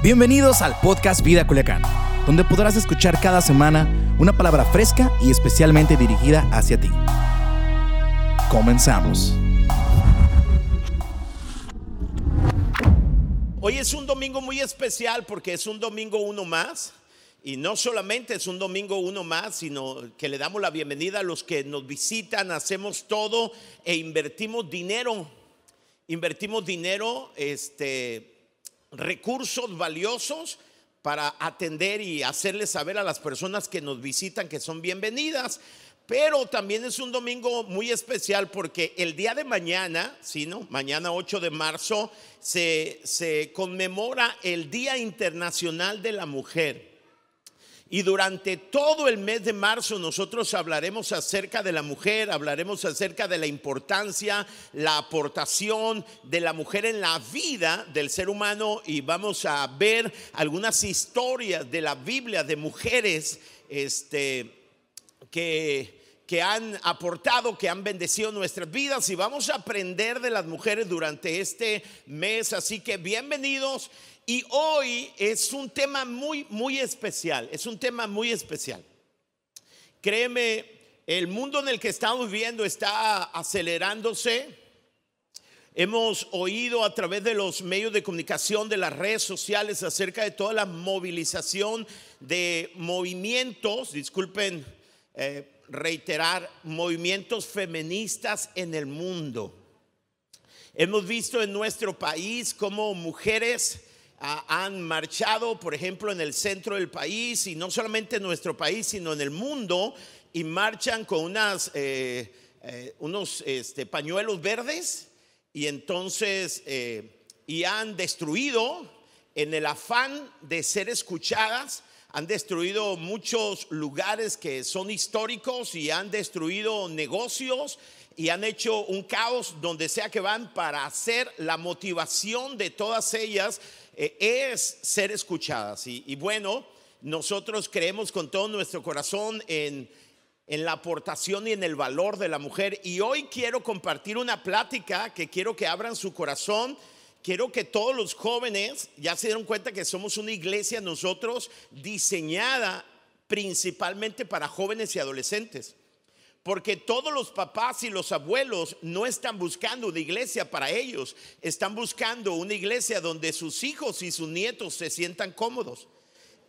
Bienvenidos al podcast Vida Culiacán, donde podrás escuchar cada semana una palabra fresca y especialmente dirigida hacia ti. Comenzamos. Hoy es un domingo muy especial porque es un domingo uno más. Y no solamente es un domingo uno más, sino que le damos la bienvenida a los que nos visitan, hacemos todo e invertimos dinero. Invertimos dinero, este, recursos valiosos para atender y hacerles saber a las personas que nos visitan que son bienvenidas. Pero también es un domingo muy especial porque el día de mañana, ¿sí, no? Mañana 8 de marzo, se, se conmemora el Día Internacional de la Mujer. Y durante todo el mes de marzo nosotros hablaremos acerca de la mujer, hablaremos acerca de la importancia, la aportación de la mujer en la vida del ser humano y vamos a ver algunas historias de la Biblia de mujeres este, que que han aportado, que han bendecido nuestras vidas y vamos a aprender de las mujeres durante este mes. Así que bienvenidos y hoy es un tema muy, muy especial, es un tema muy especial. Créeme, el mundo en el que estamos viviendo está acelerándose. Hemos oído a través de los medios de comunicación, de las redes sociales, acerca de toda la movilización de movimientos, disculpen eh, reiterar, movimientos feministas en el mundo. Hemos visto en nuestro país cómo mujeres han marchado, por ejemplo, en el centro del país y no solamente en nuestro país, sino en el mundo, y marchan con unas, eh, eh, unos este, pañuelos verdes y entonces, eh, y han destruido en el afán de ser escuchadas, han destruido muchos lugares que son históricos y han destruido negocios y han hecho un caos donde sea que van para hacer la motivación de todas ellas es ser escuchadas. Y, bueno, nosotros creemos con todo nuestro corazón en, en la aportación y en el valor de la mujer. Y hoy quiero compartir una plática que quiero que abran su corazón. Quiero que todos los jóvenes ya se dieron cuenta que somos una iglesia nosotros diseñada principalmente para jóvenes y adolescentes. Porque todos los papás y los abuelos no están buscando una iglesia para ellos, están buscando una iglesia donde sus hijos y sus nietos se sientan cómodos.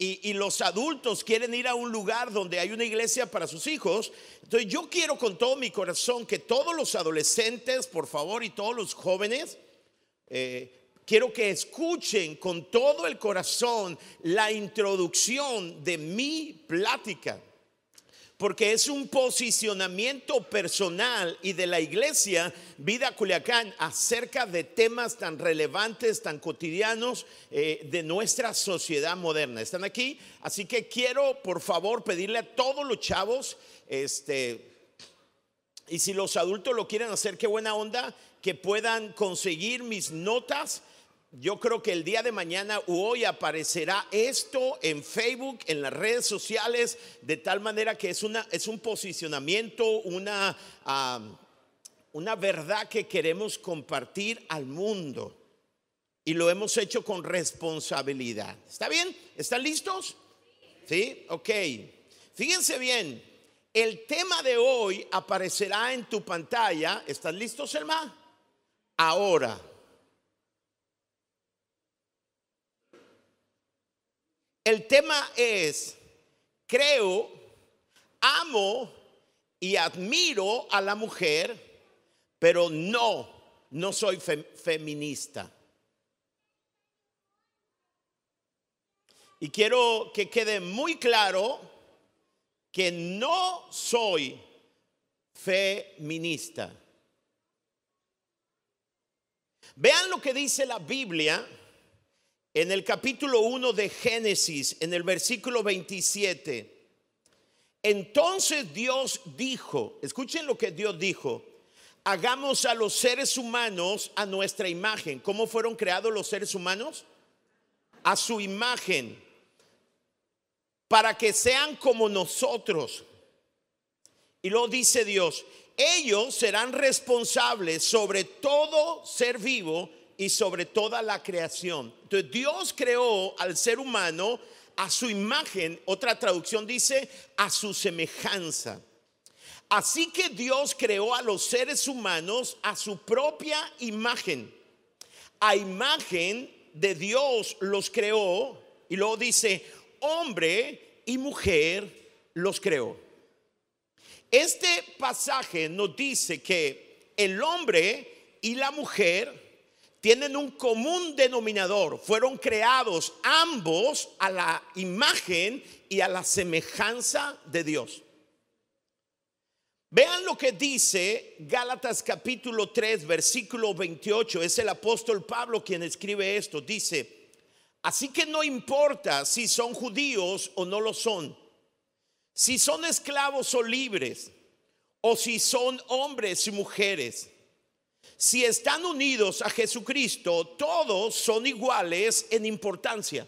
Y, los adultos quieren ir a un lugar donde hay una iglesia para sus hijos. Entonces yo quiero con todo mi corazón que todos los adolescentes, por favor, y todos los jóvenes, eh, quiero que escuchen con todo el corazón la introducción de mi plática porque es un posicionamiento personal y de la iglesia Vida Culiacán acerca de temas tan relevantes, tan cotidianos eh, de nuestra sociedad moderna. ¿Están aquí? Así que quiero, por favor, pedirle a todos los chavos, este, y si los adultos lo quieren hacer, qué buena onda, que puedan conseguir mis notas yo creo que el día de mañana u hoy aparecerá esto en Facebook, en las redes sociales, de tal manera que es, una, es un posicionamiento, una, una verdad que queremos compartir al mundo. Y lo hemos hecho con responsabilidad. ¿Está bien? ¿Están listos? Sí, ok. Fíjense bien, el tema de hoy aparecerá en tu pantalla. ¿Están listos, hermano? Ahora. El tema es, creo, amo y admiro a la mujer, pero no, no soy feminista. Y quiero que quede muy claro que no soy feminista. Vean lo que dice la Biblia en el capítulo 1 de Génesis, en el versículo 27, entonces Dios dijo, escuchen lo que Dios dijo, hagamos a los seres humanos a nuestra imagen. ¿Cómo fueron creados los seres humanos? A su imagen, para que sean como nosotros. Y lo dice Dios, ellos serán responsables sobre todo ser vivo y sobre toda la creación. Entonces Dios creó al ser humano a su imagen, otra traducción dice, a su semejanza. Así que Dios creó a los seres humanos a su propia imagen. A imagen de Dios los creó y luego dice, hombre y mujer los creó. Este pasaje nos dice que el hombre y la mujer tienen un común denominador. Fueron creados ambos a la imagen y a la semejanza de Dios. Vean lo que dice Gálatas capítulo 3, versículo 28. Es el apóstol Pablo quien escribe esto. Dice, así que no importa si son judíos o no lo son, si son esclavos o libres, o si son hombres y mujeres. Si están unidos a Jesucristo, todos son iguales en importancia.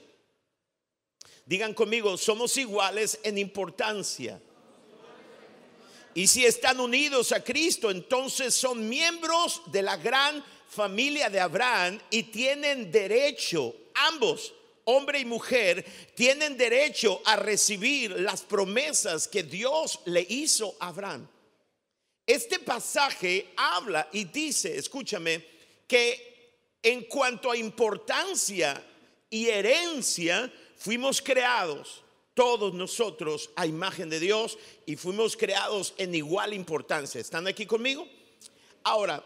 Digan conmigo, somos iguales en importancia. Y si están unidos a Cristo, entonces son miembros de la gran familia de Abraham y tienen derecho, ambos, hombre y mujer, tienen derecho a recibir las promesas que Dios le hizo a Abraham. Este pasaje habla y dice, escúchame, que en cuanto a importancia y herencia, fuimos creados todos nosotros a imagen de Dios y fuimos creados en igual importancia. ¿Están aquí conmigo? Ahora,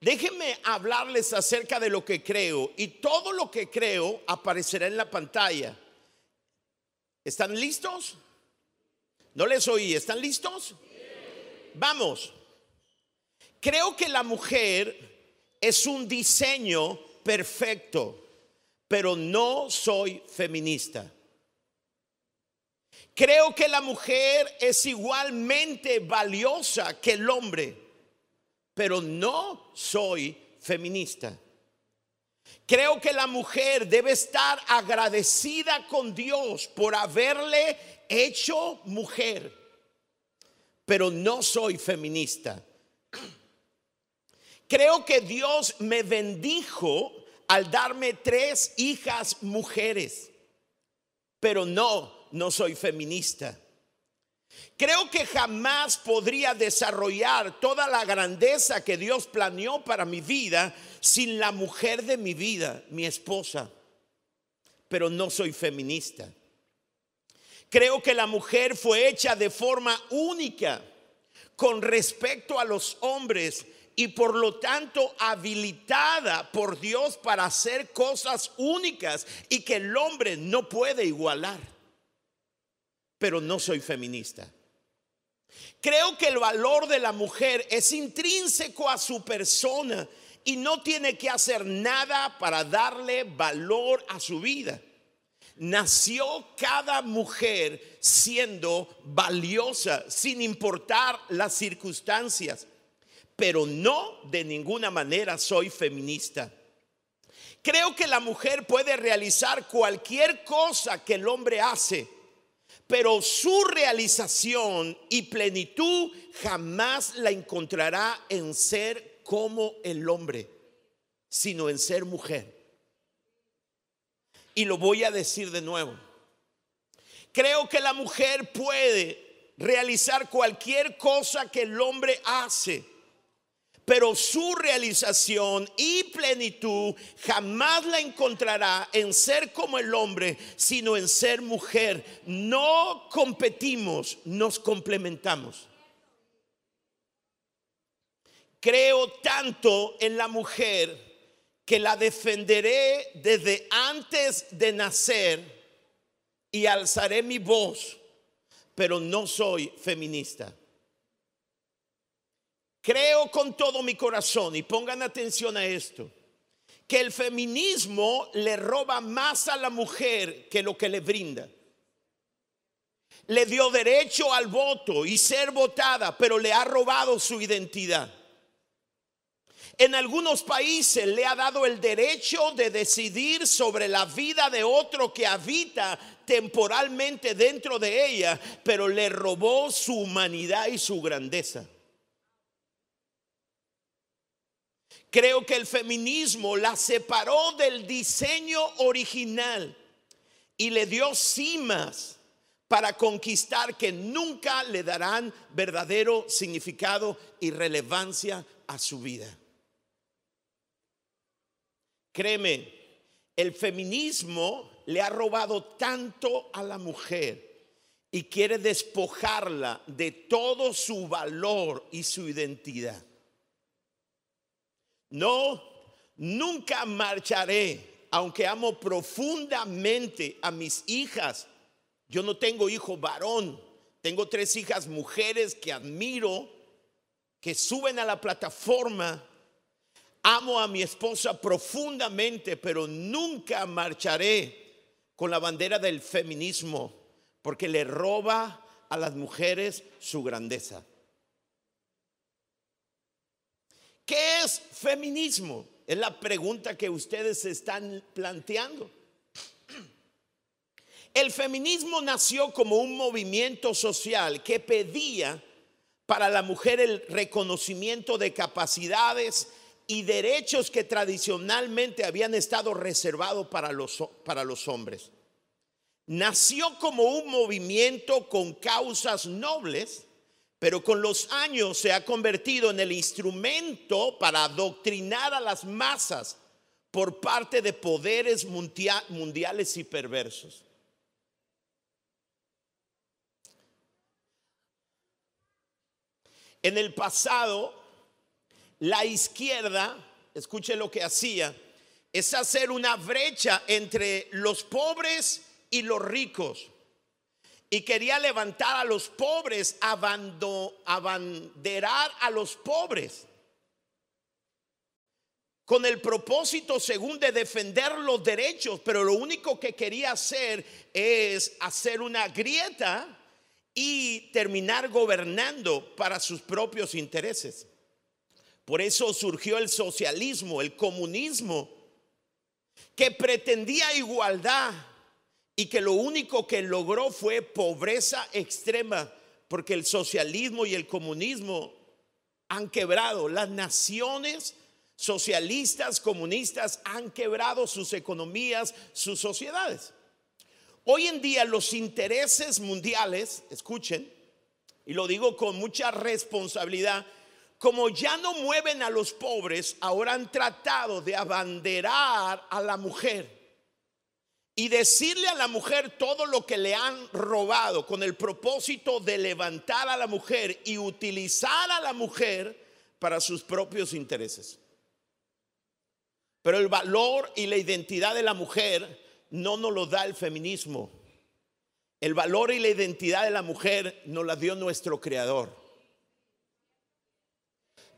déjenme hablarles acerca de lo que creo y todo lo que creo aparecerá en la pantalla. ¿Están listos? No les oí, ¿están listos? Vamos. Creo que la mujer es un diseño perfecto, pero no soy feminista. Creo que la mujer es igualmente valiosa que el hombre, pero no soy feminista. Creo que la mujer debe estar agradecida con Dios por haberle hecho mujer, pero no soy feminista. Creo que Dios me bendijo al darme tres hijas mujeres, pero no no soy feminista. Creo que jamás podría desarrollar toda la grandeza que Dios planeó para mi vida sin la mujer de mi vida, mi esposa. Pero no soy feminista. Creo que la mujer fue hecha de forma única con respecto a los hombres y por lo tanto habilitada por Dios para hacer cosas únicas y que el hombre no puede igualar pero no soy feminista. Creo que el valor de la mujer es intrínseco a su persona y no tiene que hacer nada para darle valor a su vida. Nació cada mujer siendo valiosa sin importar las circunstancias, pero no de ninguna manera soy feminista. Creo que la mujer puede realizar cualquier cosa que el hombre hace pero su realización y plenitud jamás la encontrará en ser como el hombre, sino en ser mujer. Y lo voy a decir de nuevo. Creo que la mujer puede realizar cualquier cosa que el hombre hace pero su realización y plenitud jamás la encontrará en ser como el hombre, sino en ser mujer. No competimos, nos complementamos. Creo tanto en la mujer que la defenderé desde antes de nacer y alzaré mi voz, pero no soy feminista. Creo con todo mi corazón, y pongan atención a esto, que el feminismo le roba más a la mujer que lo que le brinda. Le dio derecho al voto y ser votada, pero le ha robado su identidad. En algunos países le ha dado el derecho de decidir sobre la vida de otro que habita temporalmente dentro de ella, pero le robó su humanidad y su grandeza. Creo que el feminismo la separó del diseño original y le dio cimas para conquistar que nunca le darán verdadero significado y relevancia a su vida. Créeme, el feminismo le ha robado tanto a la mujer y quiere despojarla de todo su valor y su identidad. No, nunca marcharé, aunque amo profundamente a mis hijas. Yo no tengo hijo varón, tengo tres hijas mujeres que admiro, que suben a la plataforma. Amo a mi esposa profundamente, pero nunca marcharé con la bandera del feminismo, porque le roba a las mujeres su grandeza. ¿Qué es feminismo? Es la pregunta que ustedes están planteando. El feminismo nació como un movimiento social que pedía para la mujer el reconocimiento de capacidades y derechos que tradicionalmente habían estado reservados para los, para los hombres. Nació como un movimiento con causas nobles pero con los años se ha convertido en el instrumento para adoctrinar a las masas por parte de poderes mundiales y perversos. En el pasado, la izquierda, escuche lo que hacía, es hacer una brecha entre los pobres y los ricos y quería levantar a los pobres, abanderar a los pobres, con el propósito según de defender los derechos, pero lo único que quería hacer es hacer una grieta y terminar gobernando para sus propios intereses. Por eso surgió el socialismo, el comunismo, que pretendía igualdad y que lo único que logró fue pobreza extrema, porque el socialismo y el comunismo han quebrado. Las naciones socialistas, comunistas han quebrado sus economías, sus sociedades. Hoy en día los intereses mundiales, escuchen, y lo digo con mucha responsabilidad, como ya no mueven a los pobres, ahora han tratado de abanderar a la mujer y decirle a la mujer todo lo que le han robado con el propósito de levantar a la mujer y utilizar a la mujer para sus propios intereses. Pero el valor y la identidad de la mujer no nos lo da el feminismo. El valor y la identidad de la mujer nos la dio nuestro creador.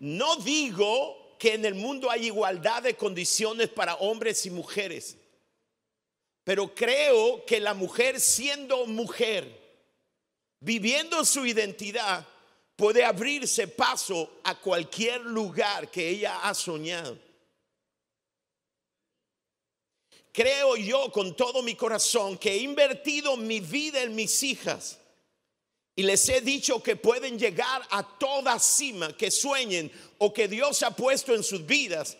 No digo que en el mundo hay igualdad de condiciones para hombres y mujeres. Pero creo que la mujer siendo mujer, viviendo su identidad, puede abrirse paso a cualquier lugar que ella ha soñado. Creo yo con todo mi corazón que he invertido mi vida en mis hijas y les he dicho que pueden llegar a toda cima que sueñen o que Dios ha puesto en sus vidas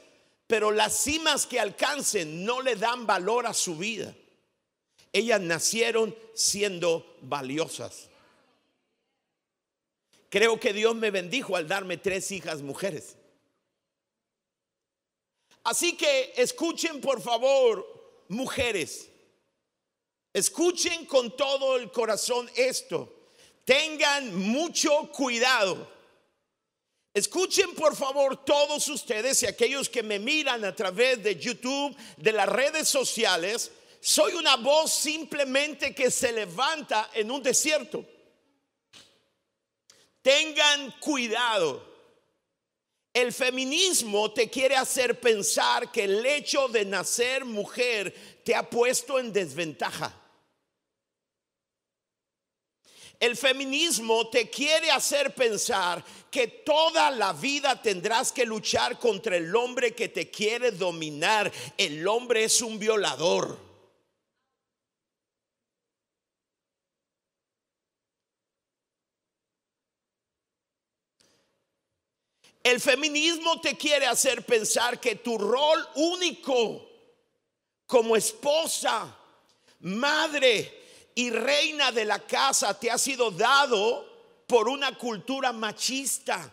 pero las cimas que alcancen no le dan valor a su vida. Ellas nacieron siendo valiosas. Creo que Dios me bendijo al darme tres hijas mujeres. Así que escuchen por favor, mujeres. Escuchen con todo el corazón esto. Tengan mucho cuidado Escuchen por favor todos ustedes y aquellos que me miran a través de YouTube, de las redes sociales, soy una voz simplemente que se levanta en un desierto. Tengan cuidado. El feminismo te quiere hacer pensar que el hecho de nacer mujer te ha puesto en desventaja. El feminismo te quiere hacer pensar que toda la vida tendrás que luchar contra el hombre que te quiere dominar. El hombre es un violador. El feminismo te quiere hacer pensar que tu rol único como esposa, madre y reina de la casa te ha sido dado por una cultura machista.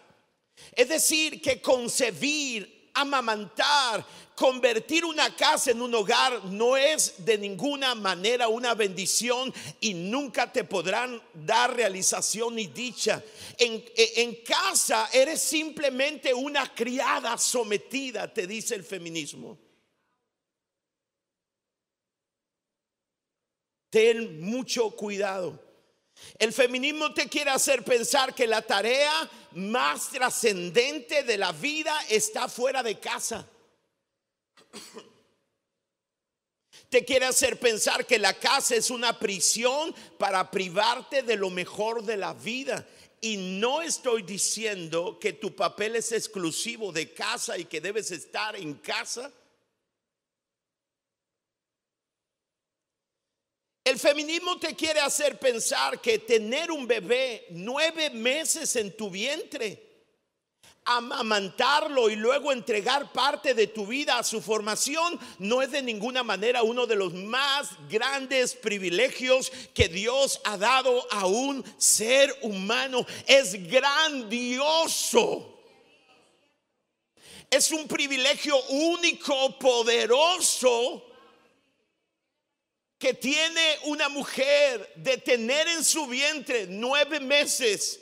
Es decir, que concebir, amamantar, convertir una casa en un hogar no es de ninguna manera una bendición y nunca te podrán dar realización ni dicha. En, en, casa eres simplemente una criada sometida, te dice el feminismo. Ten mucho cuidado. El feminismo te quiere hacer pensar que la tarea más trascendente de la vida está fuera de casa. Te quiere hacer pensar que la casa es una prisión para privarte de lo mejor de la vida. Y no estoy diciendo que tu papel es exclusivo de casa y que debes estar en casa. El feminismo te quiere hacer pensar que tener un bebé nueve meses en tu vientre, amamantarlo y luego entregar parte de tu vida a su formación no es de ninguna manera uno de los más grandes privilegios que Dios ha dado a un ser humano. Es grandioso. Es un privilegio único, poderoso que tiene una mujer de tener en su vientre nueve meses,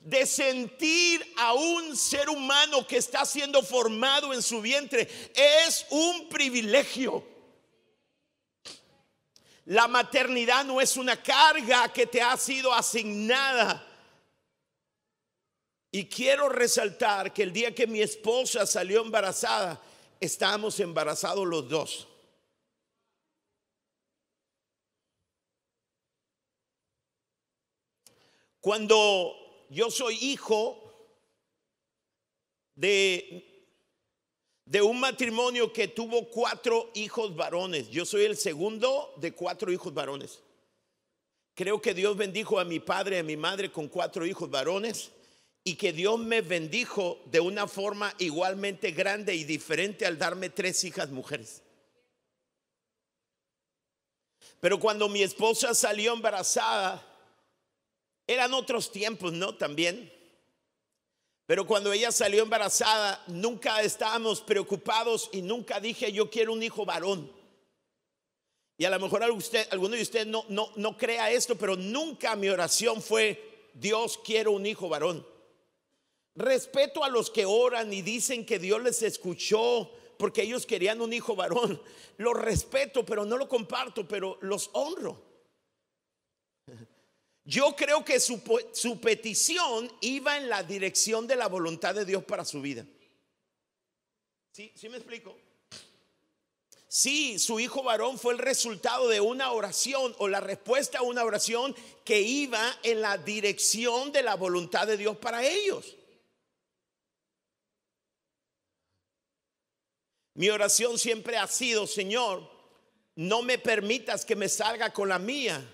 de sentir a un ser humano que está siendo formado en su vientre, es un privilegio. La maternidad no es una carga que te ha sido asignada. Y quiero resaltar que el día que mi esposa salió embarazada, estábamos embarazados los dos. Cuando yo soy hijo de, de un matrimonio que tuvo cuatro hijos varones, yo soy el segundo de cuatro hijos varones. Creo que Dios bendijo a mi padre y a mi madre con cuatro hijos varones y que Dios me bendijo de una forma igualmente grande y diferente al darme tres hijas mujeres. Pero cuando mi esposa salió embarazada, eran otros tiempos, ¿no? También. Pero cuando ella salió embarazada, nunca estábamos preocupados y nunca dije yo quiero un hijo varón. Y a lo mejor usted, alguno de ustedes no, no, no crea esto, pero nunca mi oración fue Dios quiero un hijo varón. Respeto a los que oran y dicen que Dios les escuchó porque ellos querían un hijo varón. Lo respeto, pero no lo comparto, pero los honro. Yo creo que su, petición iba en la dirección de la voluntad de Dios para su vida. ¿Sí, ¿Sí me explico? Sí, su hijo varón fue el resultado de una oración o la respuesta a una oración que iba en la dirección de la voluntad de Dios para ellos. Mi oración siempre ha sido, Señor, no me permitas que me salga con la mía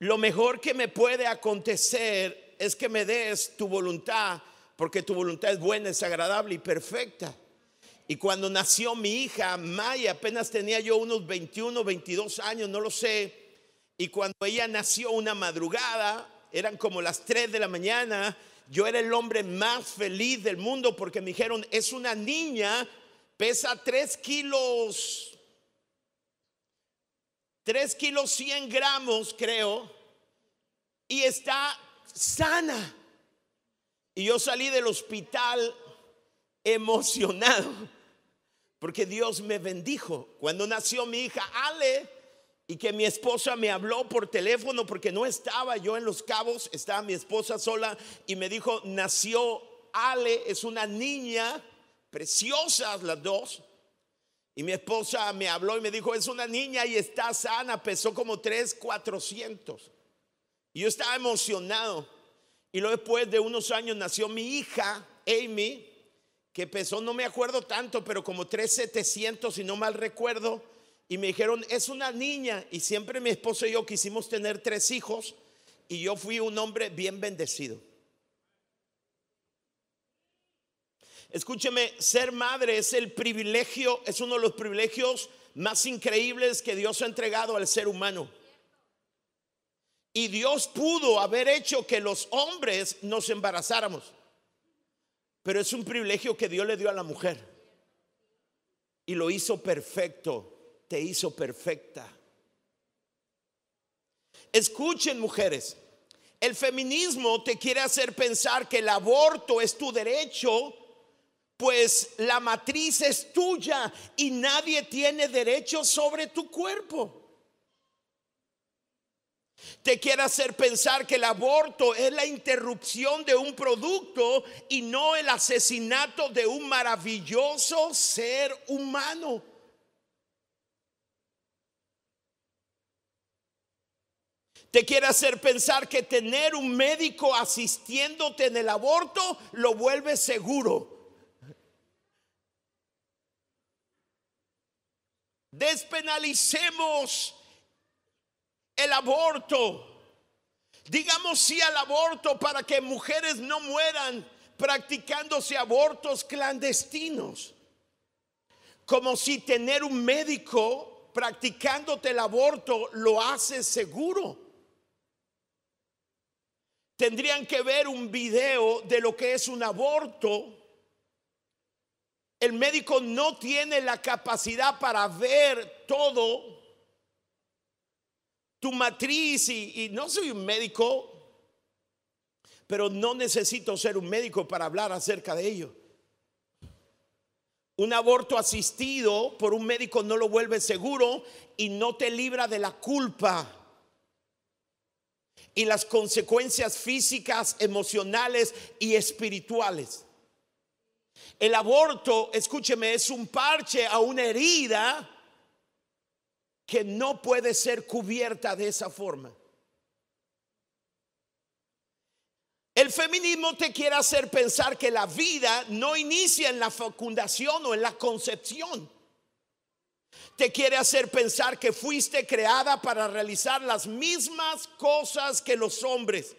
lo mejor que me puede acontecer es que me des tu voluntad, porque tu voluntad es buena, es agradable y perfecta. Y cuando nació mi hija, Maya, apenas tenía yo unos 21, 22 años, no lo sé. Y cuando ella nació una madrugada, eran como las 3 de la mañana, yo era el hombre más feliz del mundo porque me dijeron, es una niña, pesa 3 kilos 3 kilos 100 gramos, creo, y está sana. Y yo salí del hospital emocionado, porque Dios me bendijo. Cuando nació mi hija Ale, y que mi esposa me habló por teléfono, porque no estaba yo en los cabos, estaba mi esposa sola, y me dijo, nació Ale, es una niña, preciosas las dos. Y mi esposa me habló y me dijo, es una niña y está sana, pesó como 3, 400. Y yo estaba emocionado. Y luego después de unos años nació mi hija, Amy, que pesó, no me acuerdo tanto, pero como 3, 700, si no mal recuerdo. Y me dijeron, es una niña. Y siempre mi esposa y yo quisimos tener tres hijos. Y yo fui un hombre bien bendecido. Escúcheme, ser madre es el privilegio, es uno de los privilegios más increíbles que Dios ha entregado al ser humano. Y Dios pudo haber hecho que los hombres nos embarazáramos. Pero es un privilegio que Dios le dio a la mujer. Y lo hizo perfecto, te hizo perfecta. Escuchen mujeres, el feminismo te quiere hacer pensar que el aborto es tu derecho, pues la matriz es tuya y nadie tiene derecho sobre tu cuerpo. Te quiere hacer pensar que el aborto es la interrupción de un producto y no el asesinato de un maravilloso ser humano. Te quiere hacer pensar que tener un médico asistiéndote en el aborto lo vuelve seguro. Despenalicemos el aborto. Digamos sí al aborto para que mujeres no mueran practicándose abortos clandestinos. Como si tener un médico practicándote el aborto lo hace seguro tendrían que ver un video de lo que es un aborto. El médico no tiene la capacidad para ver todo tu matriz y, no soy un médico, pero no necesito ser un médico para hablar acerca de ello. Un aborto asistido por un médico no lo vuelve seguro y no te libra de la culpa y las consecuencias físicas, emocionales y espirituales. El aborto, escúcheme, es un parche a una herida que no puede ser cubierta de esa forma. El feminismo te quiere hacer pensar que la vida no inicia en la fecundación o en la concepción te quiere hacer pensar que fuiste creada para realizar las mismas cosas que los hombres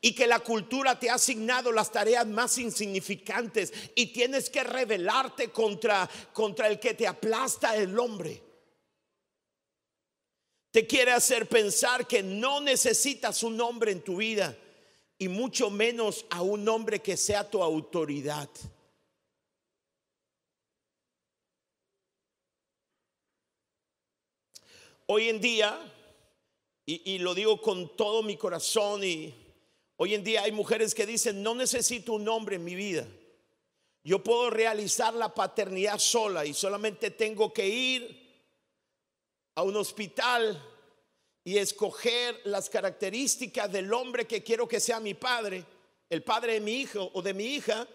y que la cultura te ha asignado las tareas más insignificantes y tienes que rebelarte contra contra el que te aplasta el hombre. Te quiere hacer pensar que no necesitas un hombre en tu vida y mucho menos a un hombre que sea tu autoridad. Hoy en día, y, lo digo con todo mi corazón, y hoy en día hay mujeres que dicen, no necesito un hombre en mi vida. Yo puedo realizar la paternidad sola y solamente tengo que ir a un hospital y escoger las características del hombre que quiero que sea mi padre, el padre de mi hijo o de mi hija,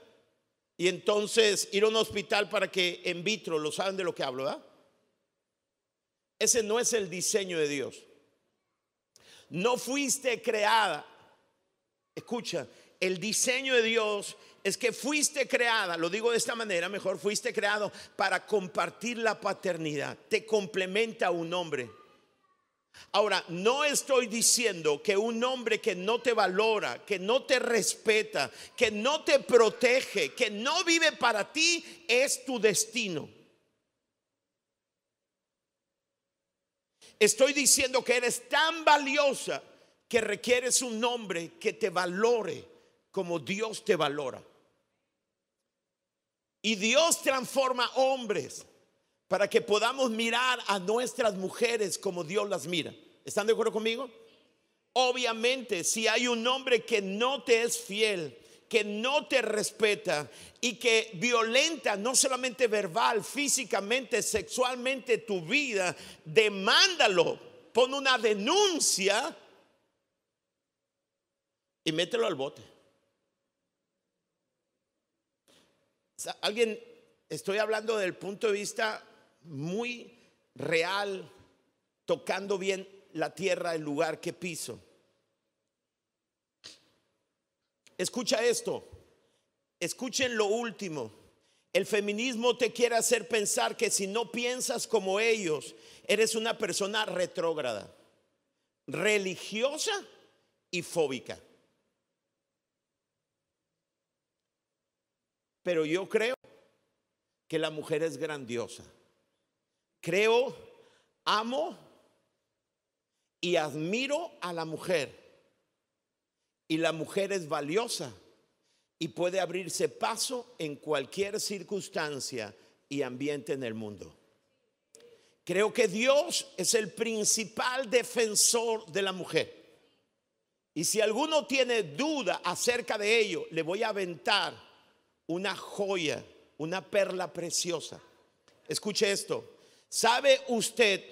y entonces ir a un hospital para que en vitro, lo saben de lo que hablo. Ese no es el diseño de Dios. No fuiste creada. Escucha, el diseño de Dios es que fuiste creada, lo digo de esta manera, mejor fuiste creado para compartir la paternidad. Te complementa un hombre. Ahora, no estoy diciendo que un hombre que no te valora, que no te respeta, que no te protege, que no vive para ti, es tu destino. Estoy diciendo que eres tan valiosa que requieres un nombre que te valore como Dios te valora. Y Dios transforma hombres para que podamos mirar a nuestras mujeres como Dios las mira. ¿Están de acuerdo conmigo? Obviamente, si hay un hombre que no te es fiel, que no te respeta y que violenta no solamente verbal, físicamente, sexualmente tu vida, demándalo, pon una denuncia y mételo al bote. alguien, estoy hablando del punto de vista muy real, tocando bien la tierra, el lugar que piso. Escucha esto. Escuchen lo último. El feminismo te quiere hacer pensar que si no piensas como ellos, eres una persona retrógrada, religiosa y fóbica. Pero yo creo que la mujer es grandiosa. Creo, amo y admiro a la mujer. Y la mujer es valiosa y puede abrirse paso en cualquier circunstancia y ambiente en el mundo. Creo que Dios es el principal defensor de la mujer. Y si alguno tiene duda acerca de ello, le voy a aventar una joya, una perla preciosa. Escuche esto. ¿Sabe usted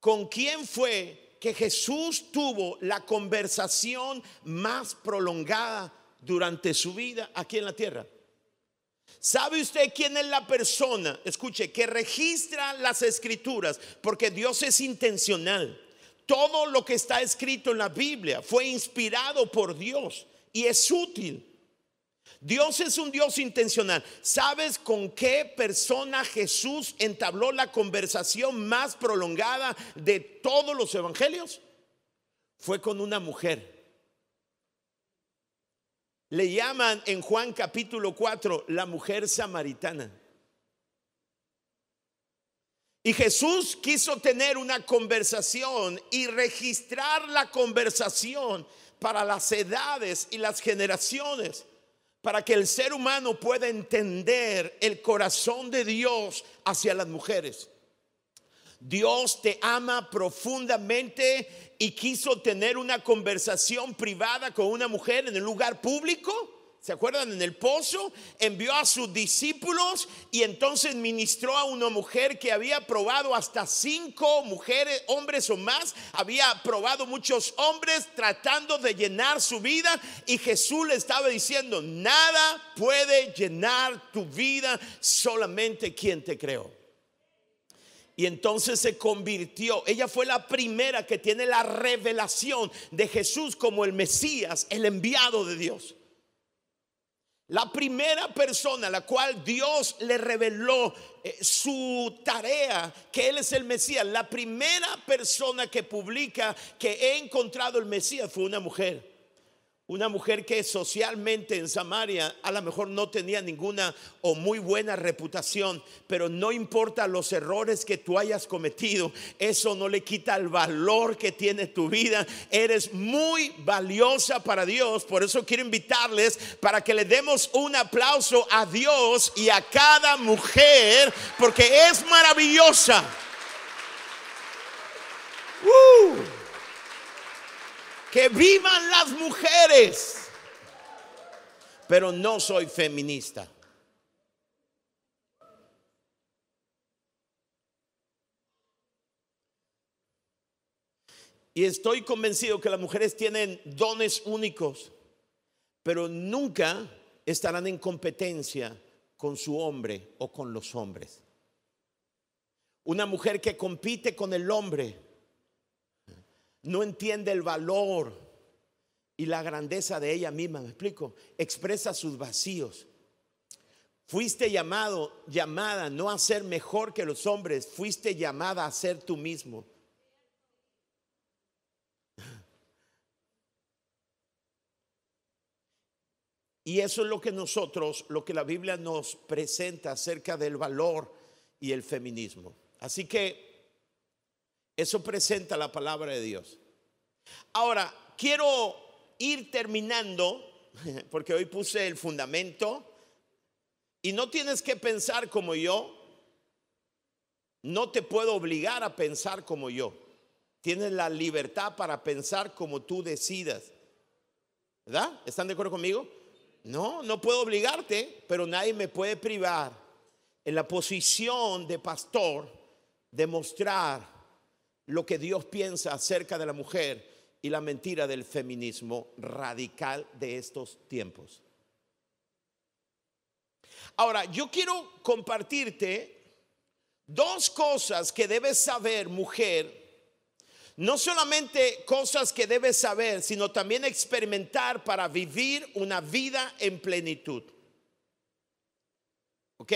con quién fue que Jesús tuvo la conversación más prolongada durante su vida aquí en la tierra? ¿Sabe usted quién es la persona, escuche, que registra las escrituras? Porque Dios es intencional. Todo lo que está escrito en la Biblia fue inspirado por Dios y es útil. Dios es un Dios intencional. ¿Sabes con qué persona Jesús entabló la conversación más prolongada de todos los evangelios? Fue con una mujer. Le llaman en Juan capítulo 4 la mujer samaritana. Y Jesús quiso tener una conversación y registrar la conversación para las edades y las generaciones, para que el ser humano pueda entender el corazón de Dios hacia las mujeres. Dios te ama profundamente y quiso tener una conversación privada con una mujer en el lugar público ¿Se acuerdan? En el pozo envió a sus discípulos y entonces ministró a una mujer que había probado hasta cinco mujeres, hombres o más. Había probado muchos hombres tratando de llenar su vida y Jesús le estaba diciendo, nada puede llenar tu vida, solamente quien te creó. Y entonces se convirtió. Ella fue la primera que tiene la revelación de Jesús como el Mesías, el enviado de Dios. La primera persona a la cual Dios le reveló eh, su tarea, que Él es el Mesías, la primera persona que publica que he encontrado el Mesías fue una mujer. Una mujer que socialmente en Samaria a lo mejor no tenía ninguna o muy buena reputación, pero no importa los errores que tú hayas cometido, eso no le quita el valor que tiene tu vida. Eres muy valiosa para Dios, por eso quiero invitarles para que le demos un aplauso a Dios y a cada mujer, porque es maravillosa. Uh que vivan las mujeres. Pero no soy feminista. Y estoy convencido que las mujeres tienen dones únicos, pero nunca estarán en competencia con su hombre o con los hombres. Una mujer que compite con el hombre no entiende el valor y la grandeza de ella misma, me explico, expresa sus vacíos. Fuiste llamado, llamada no a ser mejor que los hombres, fuiste llamada a ser tú mismo. Y eso es lo que nosotros, lo que la Biblia nos presenta acerca del valor y el feminismo. Así que eso presenta la palabra de Dios. Ahora, quiero ir terminando, porque hoy puse el fundamento, y no tienes que pensar como yo, no te puedo obligar a pensar como yo. Tienes la libertad para pensar como tú decidas. ¿Verdad? ¿Están de acuerdo conmigo? No, no puedo obligarte, pero nadie me puede privar en la posición de pastor de mostrar lo que Dios piensa acerca de la mujer y la mentira del feminismo radical de estos tiempos. Ahora, yo quiero compartirte dos cosas que debes saber, mujer. No solamente cosas que debes saber, sino también experimentar para vivir una vida en plenitud. ¿Ok?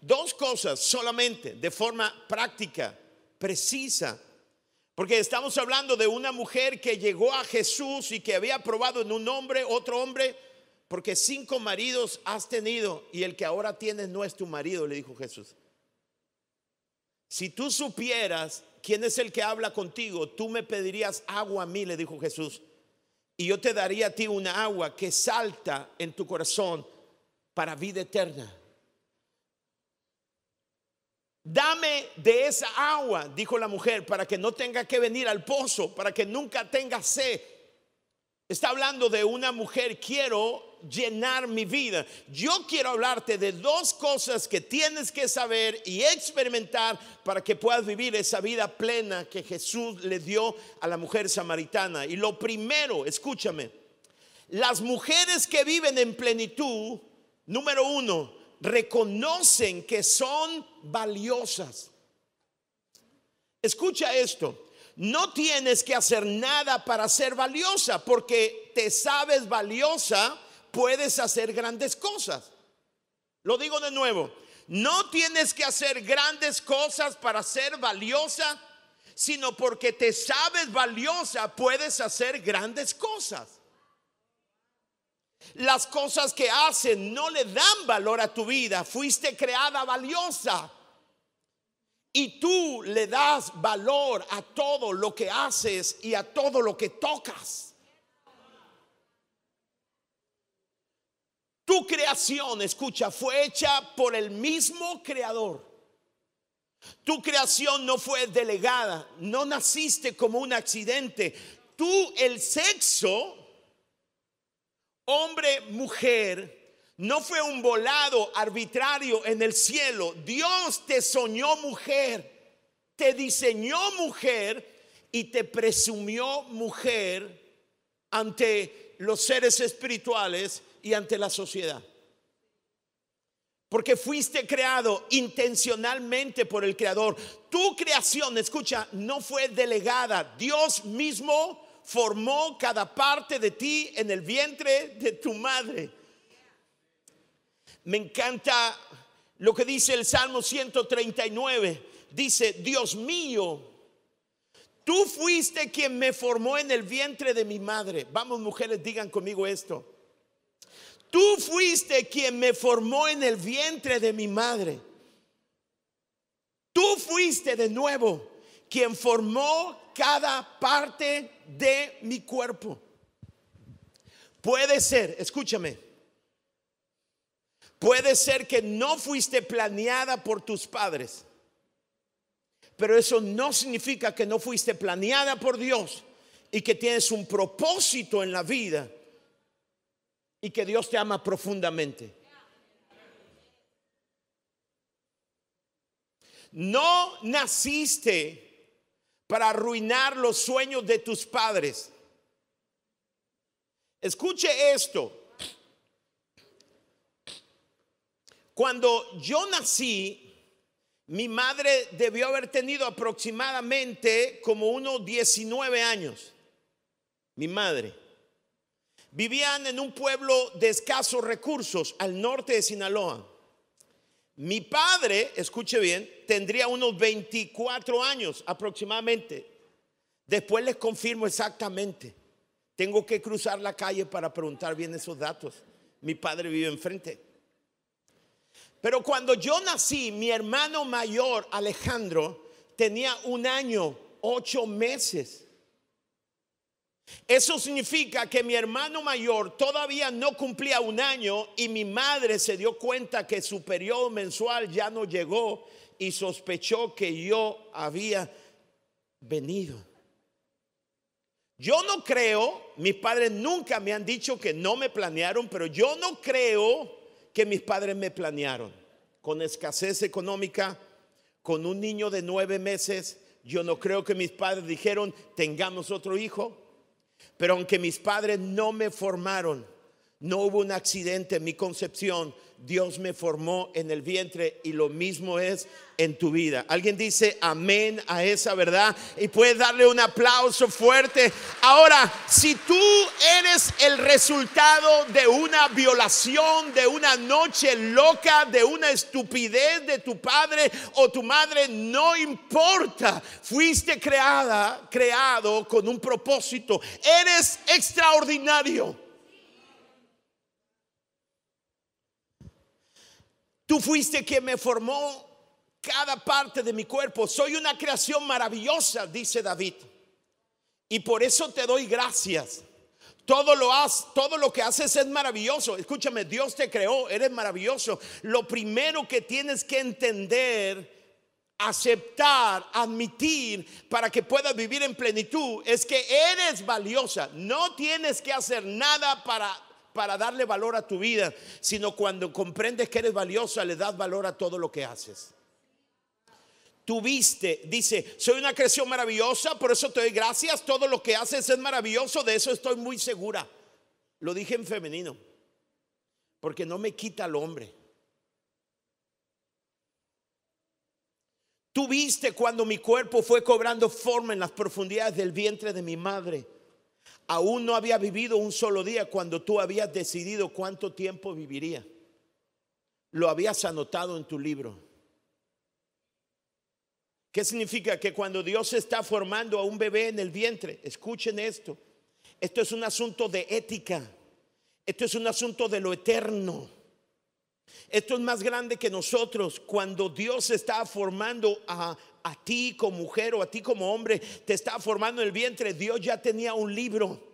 Dos cosas solamente, de forma práctica, precisa porque estamos hablando de una mujer que llegó a Jesús y que había probado en un hombre, otro hombre, porque cinco maridos has tenido y el que ahora tienes no es tu marido, le dijo Jesús. Si tú supieras quién es el que habla contigo, tú me pedirías agua a mí, le dijo Jesús. Y yo te daría a ti una agua que salta en tu corazón para vida eterna. Dame de esa agua, dijo la mujer, para que no tenga que venir al pozo, para que nunca tenga sed. Está hablando de una mujer, quiero llenar mi vida. Yo quiero hablarte de dos cosas que tienes que saber y experimentar para que puedas vivir esa vida plena que Jesús le dio a la mujer samaritana. Y lo primero, escúchame, las mujeres que viven en plenitud, número uno, reconocen que son valiosas. Escucha esto. No tienes que hacer nada para ser valiosa porque te sabes valiosa puedes hacer grandes cosas. Lo digo de nuevo, no tienes que hacer grandes cosas para ser valiosa, sino porque te sabes valiosa puedes hacer grandes cosas. Las cosas que hacen no le dan valor a tu vida. Fuiste creada valiosa. Y tú le das valor a todo lo que haces y a todo lo que tocas. Tu creación, escucha, fue hecha por el mismo creador. Tu creación no fue delegada, no naciste como un accidente. Tú, el sexo, hombre, mujer, no fue un volado arbitrario en el cielo. Dios te soñó mujer, te diseñó mujer y te presumió mujer ante los seres espirituales y ante la sociedad. Porque fuiste creado intencionalmente por el Creador. Tu creación, escucha, no fue delegada. Dios mismo formó cada parte de ti en el vientre de tu madre. Me encanta lo que dice el Salmo 139. Dice, Dios mío, tú fuiste quien me formó en el vientre de mi madre. Vamos mujeres, digan conmigo esto. Tú fuiste quien me formó en el vientre de mi madre. Tú fuiste de nuevo quien formó cada parte de mi cuerpo. Puede ser, escúchame, puede ser que no fuiste planeada por tus padres, pero eso no significa que no fuiste planeada por Dios y que tienes un propósito en la vida y que Dios te ama profundamente. No naciste para arruinar los sueños de tus padres. Escuche esto. Cuando yo nací, mi madre debió haber tenido aproximadamente como unos 19 años. Mi madre. Vivían en un pueblo de escasos recursos al norte de Sinaloa. Mi padre, escuche bien, tendría unos 24 años aproximadamente. Después les confirmo exactamente. Tengo que cruzar la calle para preguntar bien esos datos. Mi padre vive enfrente. Pero cuando yo nací, mi hermano mayor, Alejandro, tenía un año, ocho meses. Eso significa que mi hermano mayor todavía no cumplía un año y mi madre se dio cuenta que su periodo mensual ya no llegó y sospechó que yo había venido. Yo no creo, mis padres nunca me han dicho que no me planearon, pero yo no creo que mis padres me planearon. Con escasez económica, con un niño de nueve meses, yo no creo que mis padres dijeron, tengamos otro hijo. Pero aunque mis padres no me formaron, no hubo un accidente en mi concepción, Dios me formó en el vientre y lo mismo es en tu vida. Alguien dice amén a esa verdad y puedes darle un aplauso fuerte. Ahora, si tú eres el resultado de una violación, de una noche loca, de una estupidez de tu padre o tu madre, no importa. Fuiste creada, creado con un propósito. Eres extraordinario. Tú fuiste quien me formó cada parte de mi cuerpo. Soy una creación maravillosa, dice David. Y por eso te doy gracias. Todo lo, has, todo lo que haces es maravilloso. Escúchame, Dios te creó, eres maravilloso. Lo primero que tienes que entender, aceptar, admitir para que puedas vivir en plenitud es que eres valiosa. No tienes que hacer nada para, para darle valor a tu vida, sino cuando comprendes que eres valiosa, le das valor a todo lo que haces tuviste, dice, soy una creación maravillosa, por eso te doy gracias, todo lo que haces es maravilloso, de eso estoy muy segura. Lo dije en femenino, porque no me quita al hombre. Tuviste cuando mi cuerpo fue cobrando forma en las profundidades del vientre de mi madre. Aún no había vivido un solo día cuando tú habías decidido cuánto tiempo viviría. Lo habías anotado en tu libro. ¿Qué significa? Que cuando Dios está formando a un bebé en el vientre, escuchen esto, esto es un asunto de ética, esto es un asunto de lo eterno. Esto es más grande que nosotros. Cuando Dios está formando a, a ti como mujer o a ti como hombre, te está formando el vientre, Dios ya tenía un libro.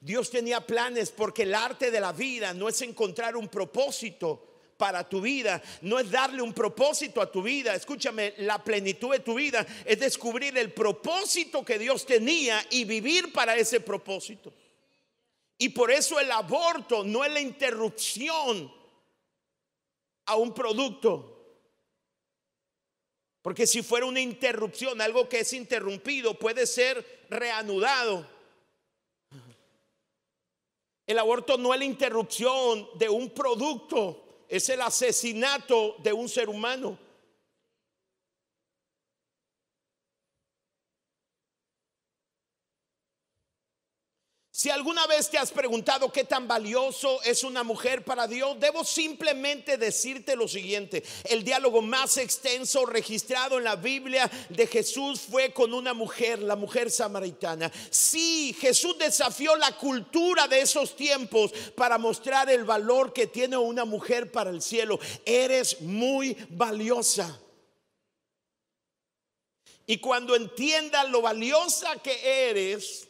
Dios tenía planes porque el arte de la vida no es encontrar un propósito, para tu vida, no es darle un propósito a tu vida. Escúchame, la plenitud de tu vida es descubrir el propósito que Dios tenía y vivir para ese propósito. Y por eso el aborto no es la interrupción a un producto. Porque si fuera una interrupción, algo que es interrumpido, puede ser reanudado. El aborto no es la interrupción de un producto es el asesinato de un ser humano. Si alguna vez te has preguntado qué tan valioso es una mujer para Dios, debo simplemente decirte lo siguiente. El diálogo más extenso registrado en la Biblia de Jesús fue con una mujer, la mujer samaritana. Sí, Jesús desafió la cultura de esos tiempos para mostrar el valor que tiene una mujer para el cielo. Eres muy valiosa. Y cuando entiendas lo valiosa que eres,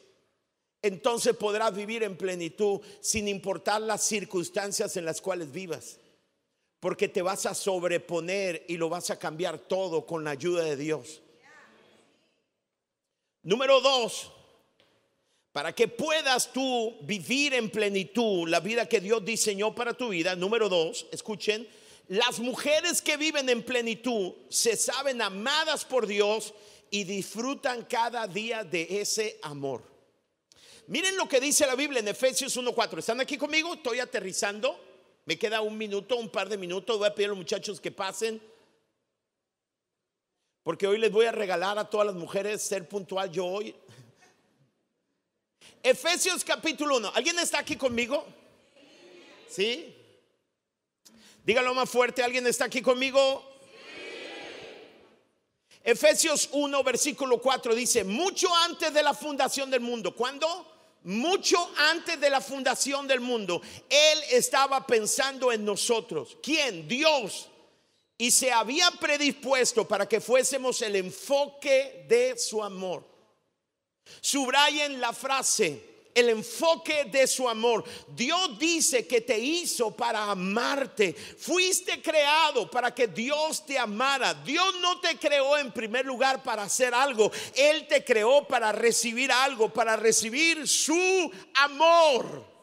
entonces podrás vivir en plenitud sin importar las circunstancias en las cuales vivas. Porque te vas a sobreponer y lo vas a cambiar todo con la ayuda de Dios. Número dos, para que puedas tú vivir en plenitud la vida que Dios diseñó para tu vida. Número dos, escuchen, las mujeres que viven en plenitud se saben amadas por Dios y disfrutan cada día de ese amor. Miren lo que dice la Biblia en Efesios 1.4. ¿Están aquí conmigo? Estoy aterrizando. Me queda un minuto, un par de minutos. Voy a pedir a los muchachos que pasen. Porque hoy les voy a regalar a todas las mujeres ser puntual yo hoy. Efesios capítulo 1. ¿Alguien está aquí conmigo? ¿Sí? Dígalo más fuerte. ¿Alguien está aquí conmigo? Efesios 1, versículo 4 dice, mucho antes de la fundación del mundo. ¿Cuándo? Mucho antes de la fundación del mundo, Él estaba pensando en nosotros. ¿Quién? Dios. Y se había predispuesto para que fuésemos el enfoque de su amor. Subrayen la frase, el enfoque de su amor. Dios dice que te hizo para amarte. Fuiste creado para que Dios te amara. Dios no te creó en primer lugar para hacer algo. Él te creó para recibir algo, para recibir su amor.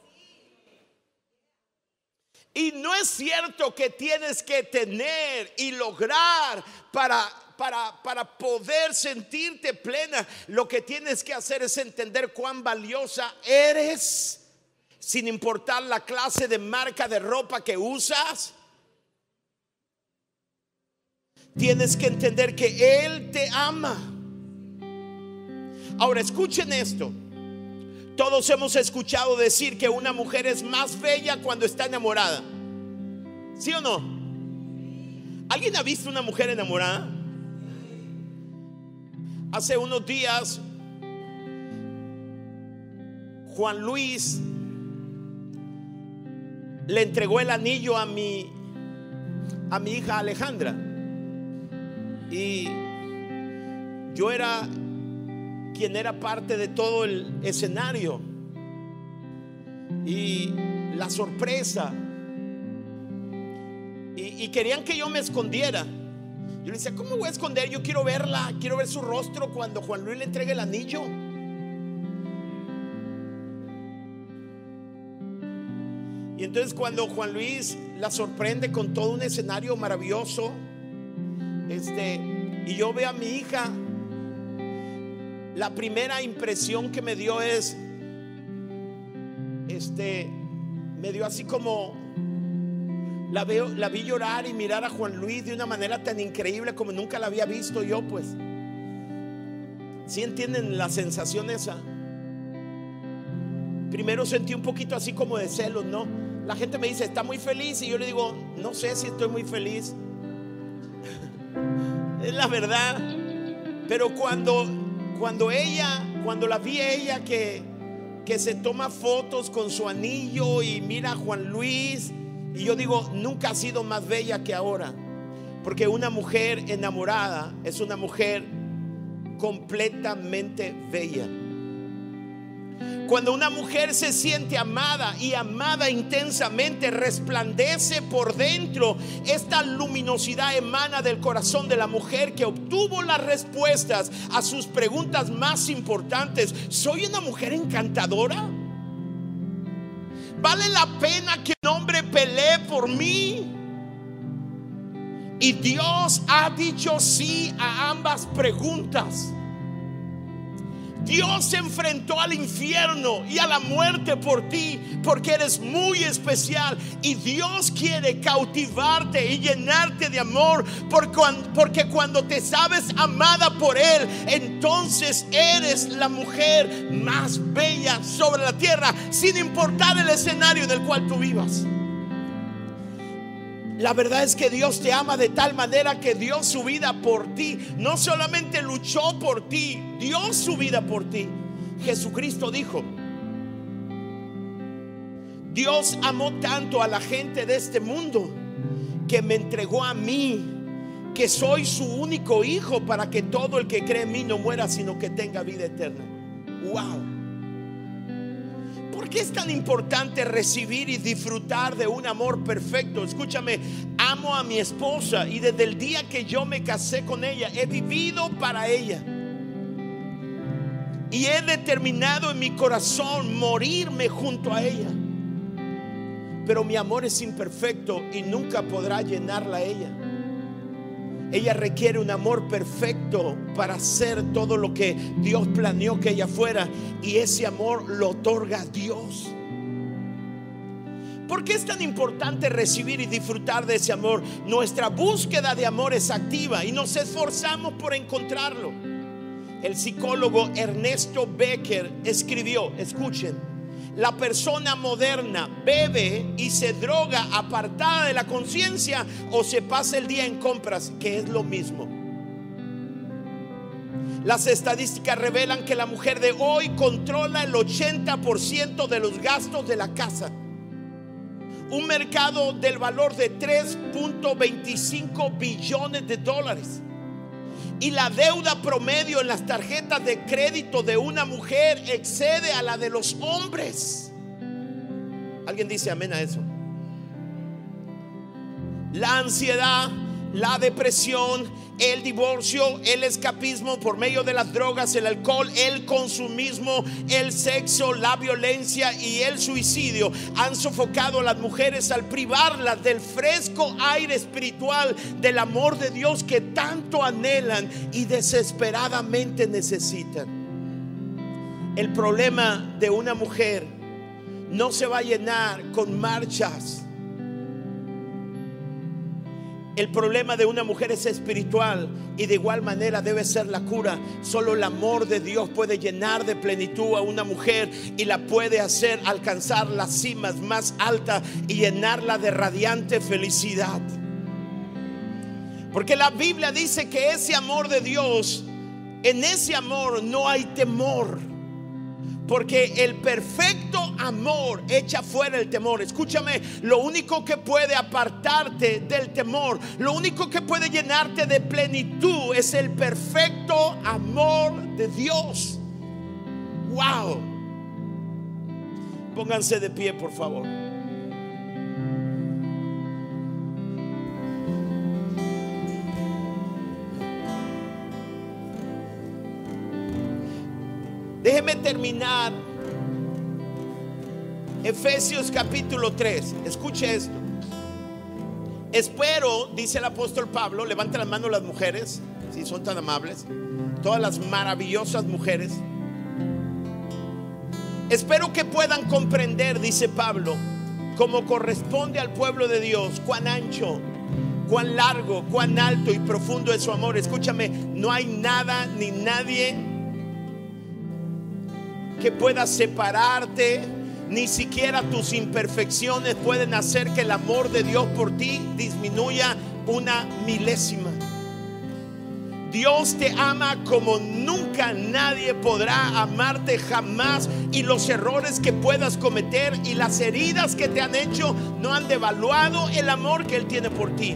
Y no es cierto que tienes que tener y lograr para para, poder sentirte plena, lo que tienes que hacer es entender cuán valiosa eres, sin importar la clase de marca de ropa que usas. Tienes que entender que Él te ama. Ahora escuchen esto. Todos hemos escuchado decir que una mujer es más bella cuando está enamorada. ¿Sí o no? ¿Alguien ha visto una mujer enamorada? Hace unos días, Juan Luis le entregó el anillo a mi, a mi hija Alejandra. Y yo era quien era parte de todo el escenario. Y la sorpresa. Y, querían que yo me escondiera. Yo le decía, ¿cómo voy a esconder? Yo quiero verla, quiero ver su rostro cuando Juan Luis le entregue el anillo. Y entonces cuando Juan Luis la sorprende con todo un escenario maravilloso, este, y yo veo a mi hija, la primera impresión que me dio es, este, me dio así como, la, veo, la vi llorar y mirar a Juan Luis de una manera tan increíble como nunca la había visto yo, pues. Si entienden la sensación esa? Primero sentí un poquito así como de celos, ¿no? La gente me dice, está muy feliz y yo le digo, no sé si estoy muy feliz. es la verdad. Pero cuando, cuando ella, cuando la vi ella que, que se toma fotos con su anillo y mira a Juan Luis, y yo digo, nunca ha sido más bella que ahora. Porque una mujer enamorada es una mujer completamente bella. Cuando una mujer se siente amada y amada intensamente, resplandece por dentro. Esta luminosidad emana del corazón de la mujer que obtuvo las respuestas a sus preguntas más importantes. ¿Soy una mujer encantadora? ¿Vale la pena que un hombre pelee por mí? Y Dios ha dicho sí a ambas preguntas. Dios se enfrentó al infierno y a la muerte por ti porque eres muy especial y Dios quiere cautivarte y llenarte de amor porque cuando te sabes amada por Él, entonces eres la mujer más bella sobre la tierra sin importar el escenario en el cual tú vivas. La verdad es que Dios te ama de tal manera que dio su vida por ti. No solamente luchó por ti, dio su vida por ti. Jesucristo dijo, Dios amó tanto a la gente de este mundo que me entregó a mí, que soy su único hijo para que todo el que cree en mí no muera, sino que tenga vida eterna. Wow. ¿Por qué es tan importante recibir y disfrutar de un amor perfecto? Escúchame, amo a mi esposa y desde el día que yo me casé con ella, he vivido para ella. Y he determinado en mi corazón morirme junto a ella. Pero mi amor es imperfecto y nunca podrá llenarla ella. Ella requiere un amor perfecto para hacer todo lo que Dios planeó que ella fuera. Y ese amor lo otorga Dios. ¿Por qué es tan importante recibir y disfrutar de ese amor? Nuestra búsqueda de amor es activa y nos esforzamos por encontrarlo. El psicólogo Ernesto Becker escribió, escuchen, la persona moderna bebe y se droga apartada de la conciencia o se pasa el día en compras, que es lo mismo. Las estadísticas revelan que la mujer de hoy controla el 80% de los gastos de la casa. Un mercado del valor de 3.25 billones de dólares y la deuda promedio en las tarjetas de crédito de una mujer excede a la de los hombres. ¿Alguien dice amén a eso? La ansiedad la depresión, el divorcio, el escapismo por medio de las drogas, el alcohol, el consumismo, el sexo, la violencia y el suicidio han sofocado a las mujeres al privarlas del fresco aire espiritual del amor de Dios que tanto anhelan y desesperadamente necesitan. El problema de una mujer no se va a llenar con marchas el problema de una mujer es espiritual y de igual manera debe ser la cura. Solo el amor de Dios puede llenar de plenitud a una mujer y la puede hacer alcanzar las cimas más altas y llenarla de radiante felicidad. Porque la Biblia dice que ese amor de Dios, en ese amor no hay temor. Porque el perfecto amor echa fuera el temor. Escúchame, lo único que puede apartarte del temor, lo único que puede llenarte de plenitud es el perfecto amor de Dios. Wow. Pónganse de pie, por favor. Déjeme terminar. Efesios capítulo 3. Escuche esto. Espero, dice el apóstol Pablo, levante las manos las mujeres, si son tan amables, todas las maravillosas mujeres. Espero que puedan comprender, dice Pablo, como corresponde al pueblo de Dios, cuán ancho, cuán largo, cuán alto y profundo es su amor. Escúchame, no hay nada ni nadie que pueda separarte, ni siquiera tus imperfecciones pueden hacer que el amor de Dios por ti disminuya una milésima. Dios te ama como nunca nadie podrá amarte jamás y los errores que puedas cometer y las heridas que te han hecho no han devaluado el amor que Él tiene por ti.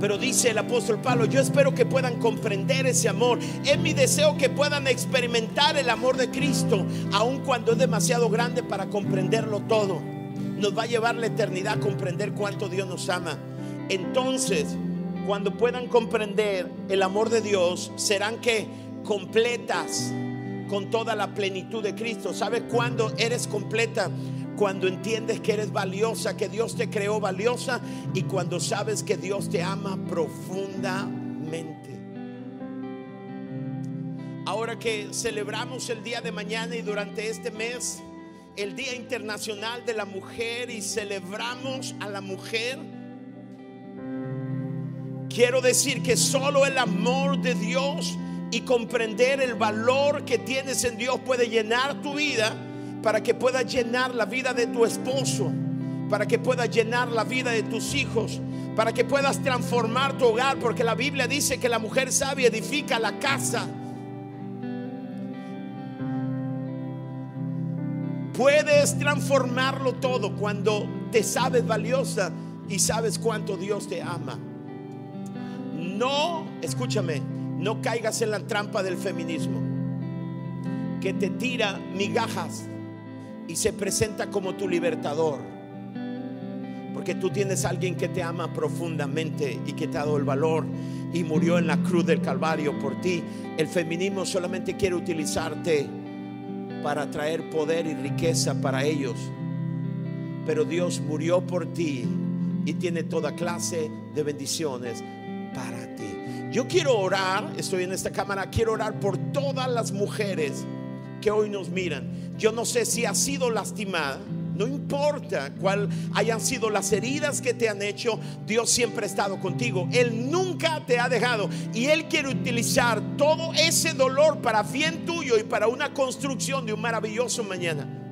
Pero dice el apóstol Pablo, yo espero que puedan comprender ese amor. Es mi deseo que puedan experimentar el amor de Cristo, aun cuando es demasiado grande para comprenderlo todo. Nos va a llevar la eternidad a comprender cuánto Dios nos ama. Entonces, cuando puedan comprender el amor de Dios, serán que completas con toda la plenitud de Cristo. ¿Sabes cuándo eres completa? Cuando entiendes que eres valiosa, que Dios te creó valiosa y cuando sabes que Dios te ama profundamente. Ahora que celebramos el día de mañana y durante este mes el Día Internacional de la Mujer y celebramos a la mujer, quiero decir que solo el amor de Dios y comprender el valor que tienes en Dios puede llenar tu vida para que puedas llenar la vida de tu esposo, para que puedas llenar la vida de tus hijos, para que puedas transformar tu hogar, porque la Biblia dice que la mujer sabia edifica la casa. Puedes transformarlo todo cuando te sabes valiosa y sabes cuánto Dios te ama. No, escúchame, no caigas en la trampa del feminismo que te tira migajas y se presenta como tu libertador. Porque tú tienes a alguien que te ama profundamente y que te ha dado el valor y murió en la cruz del Calvario por ti. El feminismo solamente quiere utilizarte para traer poder y riqueza para ellos. Pero Dios murió por ti y tiene toda clase de bendiciones para ti. Yo quiero orar, estoy en esta cámara, quiero orar por todas las mujeres que hoy nos miran. Yo no sé si has sido lastimada. No importa cuál hayan sido las heridas que te han hecho, Dios siempre ha estado contigo. Él nunca te ha dejado y Él quiere utilizar todo ese dolor para bien tuyo y para una construcción de un maravilloso mañana.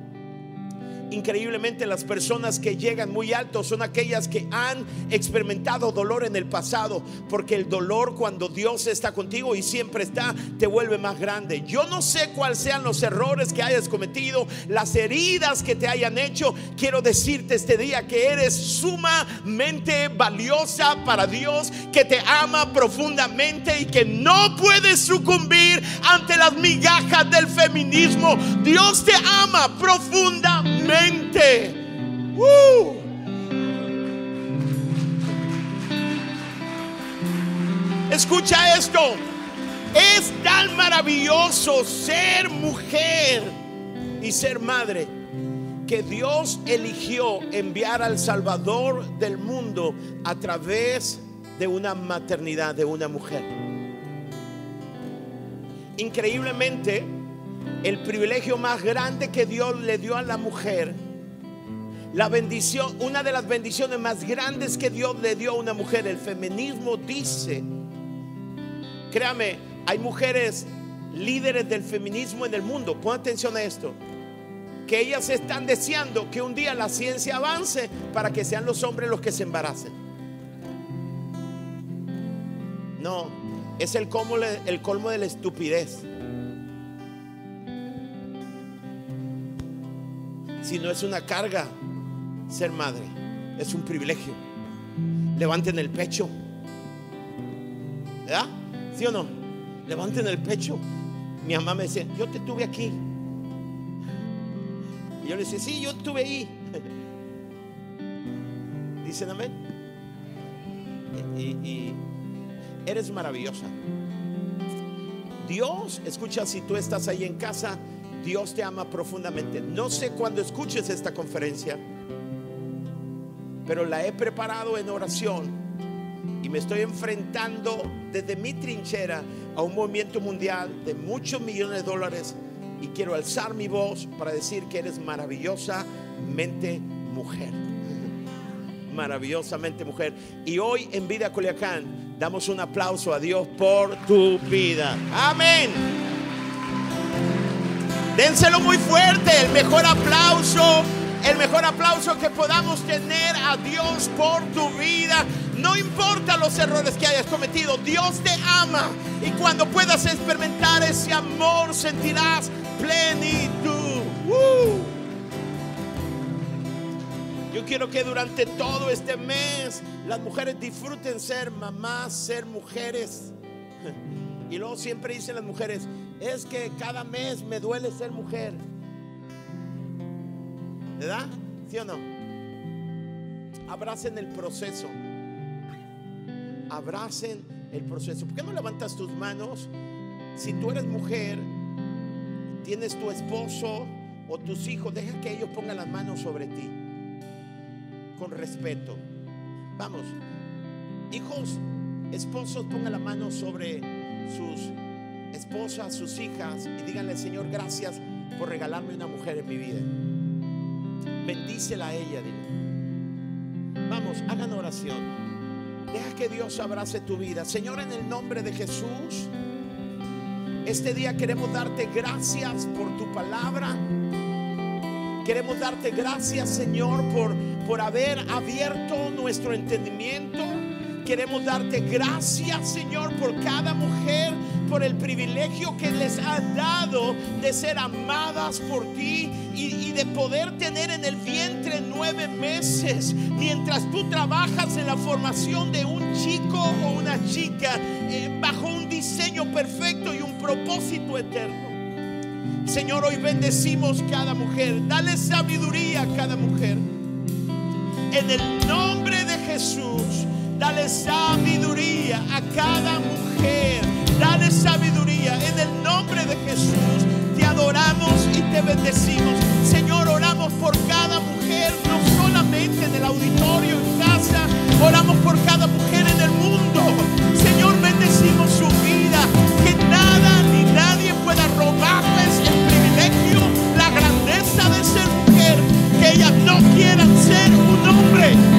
Increíblemente las personas que llegan muy alto son aquellas que han experimentado dolor en el pasado, porque el dolor cuando Dios está contigo y siempre está, te vuelve más grande. Yo no sé cuáles sean los errores que hayas cometido, las heridas que te hayan hecho. Quiero decirte este día que eres sumamente valiosa para Dios, que te ama profundamente y que no puedes sucumbir ante las migajas del feminismo. Dios te ama profundamente. Escucha esto. Es tan maravilloso ser mujer y ser madre que Dios eligió enviar al Salvador del mundo a través de una maternidad de una mujer. Increíblemente, el privilegio más grande que Dios le dio a la mujer, la bendición, una de las bendiciones más grandes que Dios le dio a una mujer, el feminismo dice, créame, hay mujeres líderes del feminismo en el mundo, pon atención a esto, que ellas están deseando que un día la ciencia avance para que sean los hombres los que se embaracen. No, es el colmo, el colmo de la estupidez. Si no es una carga ser madre, es un privilegio. Levanten el pecho. ¿Verdad? ¿Sí o no? Levanten el pecho. Mi mamá me decía, yo te tuve aquí. Y yo le decía, sí, yo estuve ahí. Dicen amén. Y eres maravillosa. Dios, escucha, si tú estás ahí en casa, Dios te ama profundamente. No sé cuándo escuches esta conferencia, pero la he preparado en oración y me estoy enfrentando desde mi trinchera a un movimiento mundial de muchos millones de dólares y quiero alzar mi voz para decir que eres maravillosamente mujer. Maravillosamente mujer. Y hoy en Vida Culiacán damos un aplauso a Dios por tu vida. Amén. Dénselo muy fuerte, el mejor aplauso, el mejor aplauso que podamos tener a Dios por tu vida. No importa los errores que hayas cometido, Dios te ama. Y cuando puedas experimentar ese amor, sentirás plenitud. ¡Uh! Yo quiero que durante todo este mes las mujeres disfruten ser mamás, ser mujeres. Y luego siempre dicen las mujeres, es que cada mes me duele ser mujer. ¿Verdad? ¿Sí o no? Abracen el proceso. Abracen el proceso. ¿Por qué no levantas tus manos? Si tú eres mujer, tienes tu esposo o tus hijos, deja que ellos pongan las manos sobre ti. Con respeto. Vamos. Hijos, esposos, pongan la mano sobre sus esposas, sus hijas y díganle, Señor, gracias por regalarme una mujer en mi vida. Bendícela a ella, dile. Vamos, hagan oración. Deja que Dios abrace tu vida. Señor, en el nombre de Jesús, este día queremos darte gracias por tu palabra. Queremos darte gracias, Señor, por, por haber abierto nuestro entendimiento. Queremos darte gracias, Señor, por cada mujer, por el privilegio que les has dado de ser amadas por ti y, de poder tener en el vientre nueve meses mientras tú trabajas en la formación de un chico o una chica eh, bajo un diseño perfecto y un propósito eterno. Señor, hoy bendecimos cada mujer. Dale sabiduría a cada mujer. En el nombre de Jesús, dale sabiduría a cada mujer. Dale sabiduría. En el nombre de Jesús, te adoramos y te bendecimos. Señor, oramos por cada mujer, no solamente en el auditorio, en casa. Oramos por cada mujer en el mundo. Señor, bendecimos su vida. Que nada ni nadie pueda robarles el privilegio, la grandeza de ser mujer. Que ellas no quieran ser un hombre.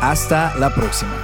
Hasta la próxima.